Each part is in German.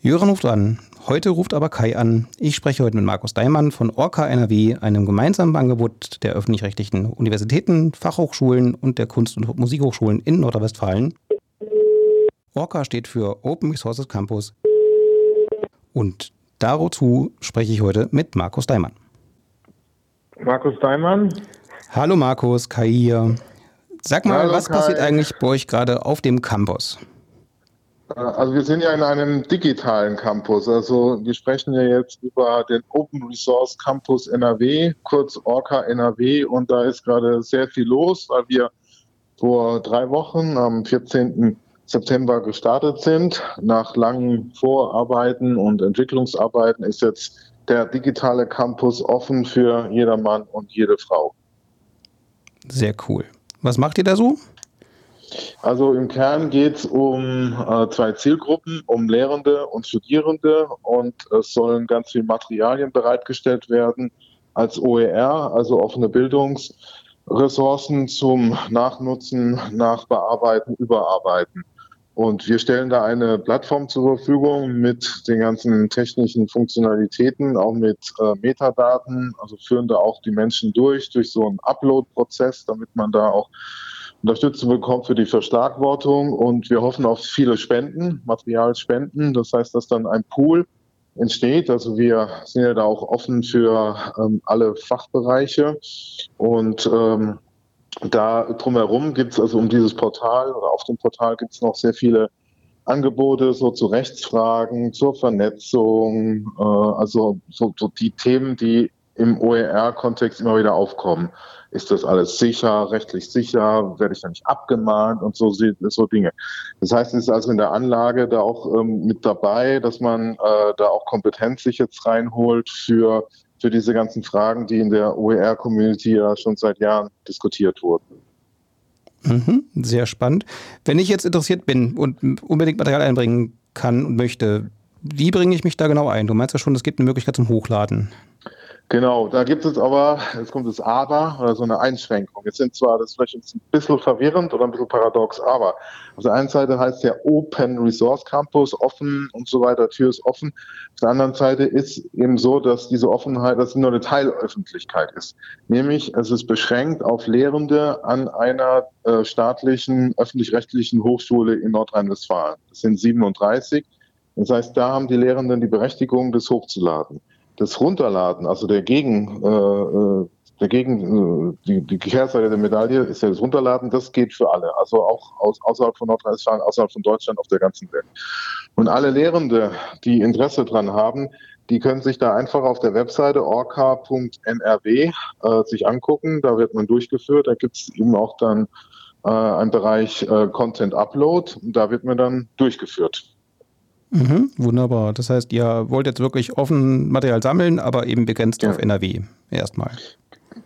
Jöran ruft an. Heute ruft aber Kai an. Ich spreche heute mit Markus Daimann von Orca NRW, einem gemeinsamen Angebot der öffentlich-rechtlichen Universitäten, Fachhochschulen und der Kunst- und Musikhochschulen in Nordrhein-Westfalen. Orca steht für Open Resources Campus. Und dazu spreche ich heute mit Markus Daimann. Markus Daimann. Hallo Markus, Kai hier. Sag mal, Hallo, was Kai. passiert eigentlich bei euch gerade auf dem Campus? Äh, also wir sind ja in einem digitalen Campus. Also wir sprechen ja jetzt über den Open Resource Campus NRW, kurz Orca NRW. Und da ist gerade sehr viel los, weil wir vor drei Wochen am 14. September gestartet sind. Nach langen Vorarbeiten und Entwicklungsarbeiten ist jetzt der digitale Campus offen für jedermann und jede Frau. Sehr cool. Was macht ihr da so? Also im Kern geht es um äh, zwei Zielgruppen, um Lehrende und Studierende und es sollen ganz viele Materialien bereitgestellt werden als OER, also offene Bildungsressourcen zum Nachnutzen, Nachbearbeiten, Überarbeiten. Und wir stellen da eine Plattform zur Verfügung mit den ganzen technischen Funktionalitäten, auch mit äh, Metadaten, also führen da auch die Menschen durch, durch so einen Upload-Prozess, damit man da auch Unterstützung bekommt für die Verschlagwortung und wir hoffen auf viele Spenden, Materialspenden. Das heißt, dass dann ein Pool entsteht. Also wir sind ja da auch offen für ähm, alle Fachbereiche und ähm, da drumherum gibt es also um dieses Portal oder auf dem Portal gibt es noch sehr viele Angebote so zu Rechtsfragen, zur Vernetzung, äh, also so, so die Themen, die im OER-Kontext immer wieder aufkommen. Ist das alles sicher, rechtlich sicher? Werde ich da nicht abgemahnt und so, so Dinge. Das heißt, es ist also in der Anlage da auch ähm, mit dabei, dass man äh, da auch Kompetenz sich jetzt reinholt für, für diese ganzen Fragen, die in der OER-Community ja schon seit Jahren diskutiert wurden. Mhm, sehr spannend. Wenn ich jetzt interessiert bin und unbedingt Material einbringen kann und möchte, wie bringe ich mich da genau ein? Du meinst ja schon, es gibt eine Möglichkeit zum Hochladen. Genau, da gibt es aber, jetzt kommt das Aber oder so eine Einschränkung. Jetzt sind zwar, das ist vielleicht ein bisschen verwirrend oder ein bisschen paradox, aber auf der einen Seite heißt ja Open Resource Campus, offen und so weiter, Tür ist offen. Auf der anderen Seite ist eben so, dass diese Offenheit, dass nur eine Teilöffentlichkeit ist. Nämlich, es ist beschränkt auf Lehrende an einer äh, staatlichen, öffentlich-rechtlichen Hochschule in Nordrhein-Westfalen. Das sind 37. Das heißt, da haben die Lehrenden die Berechtigung, das hochzuladen das Runterladen, also der Gegen, äh, äh, der Gegen, äh, die, die Kehrseite der Medaille ist ja das Runterladen, das geht für alle, also auch aus, außerhalb von Nordrhein-Westfalen, außerhalb von Deutschland, auf der ganzen Welt. Und alle Lehrende, die Interesse dran haben, die können sich da einfach auf der Webseite orca.nrw äh, sich angucken. Da wird man durchgeführt. Da gibt es eben auch dann äh, einen Bereich äh, Content Upload. Da wird man dann durchgeführt. Mhm, wunderbar. Das heißt, ihr wollt jetzt wirklich offen Material sammeln, aber eben begrenzt ja. auf NRW erstmal.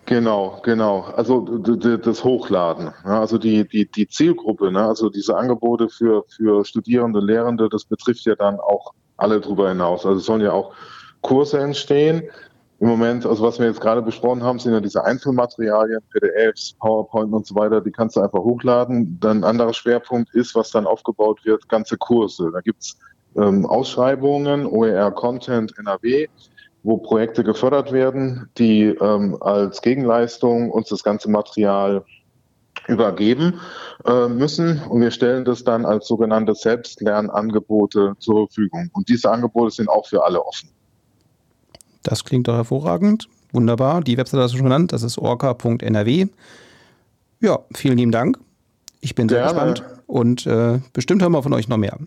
Genau, genau. Also das Hochladen. Also die, die, die Zielgruppe, ne? also diese Angebote für, für Studierende, Lehrende, das betrifft ja dann auch alle darüber hinaus. Also es sollen ja auch Kurse entstehen. Im Moment, also was wir jetzt gerade besprochen haben, sind ja diese Einzelmaterialien, PDFs, PowerPoint und so weiter, die kannst du einfach hochladen. Dann ein anderer Schwerpunkt ist, was dann aufgebaut wird, ganze Kurse. Da gibt's ähm, Ausschreibungen, OER Content NRW, wo Projekte gefördert werden, die ähm, als Gegenleistung uns das ganze Material übergeben äh, müssen und wir stellen das dann als sogenannte Selbstlernangebote zur Verfügung. Und diese Angebote sind auch für alle offen. Das klingt doch hervorragend. Wunderbar. Die Webseite hast du schon genannt. Das ist orca.nrw. Ja, vielen lieben Dank. Ich bin sehr Gerne. gespannt und äh, bestimmt hören wir von euch noch mehr.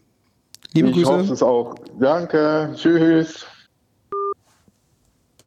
Liebe ich Grüße. hoffe es auch. Danke. Tschüss.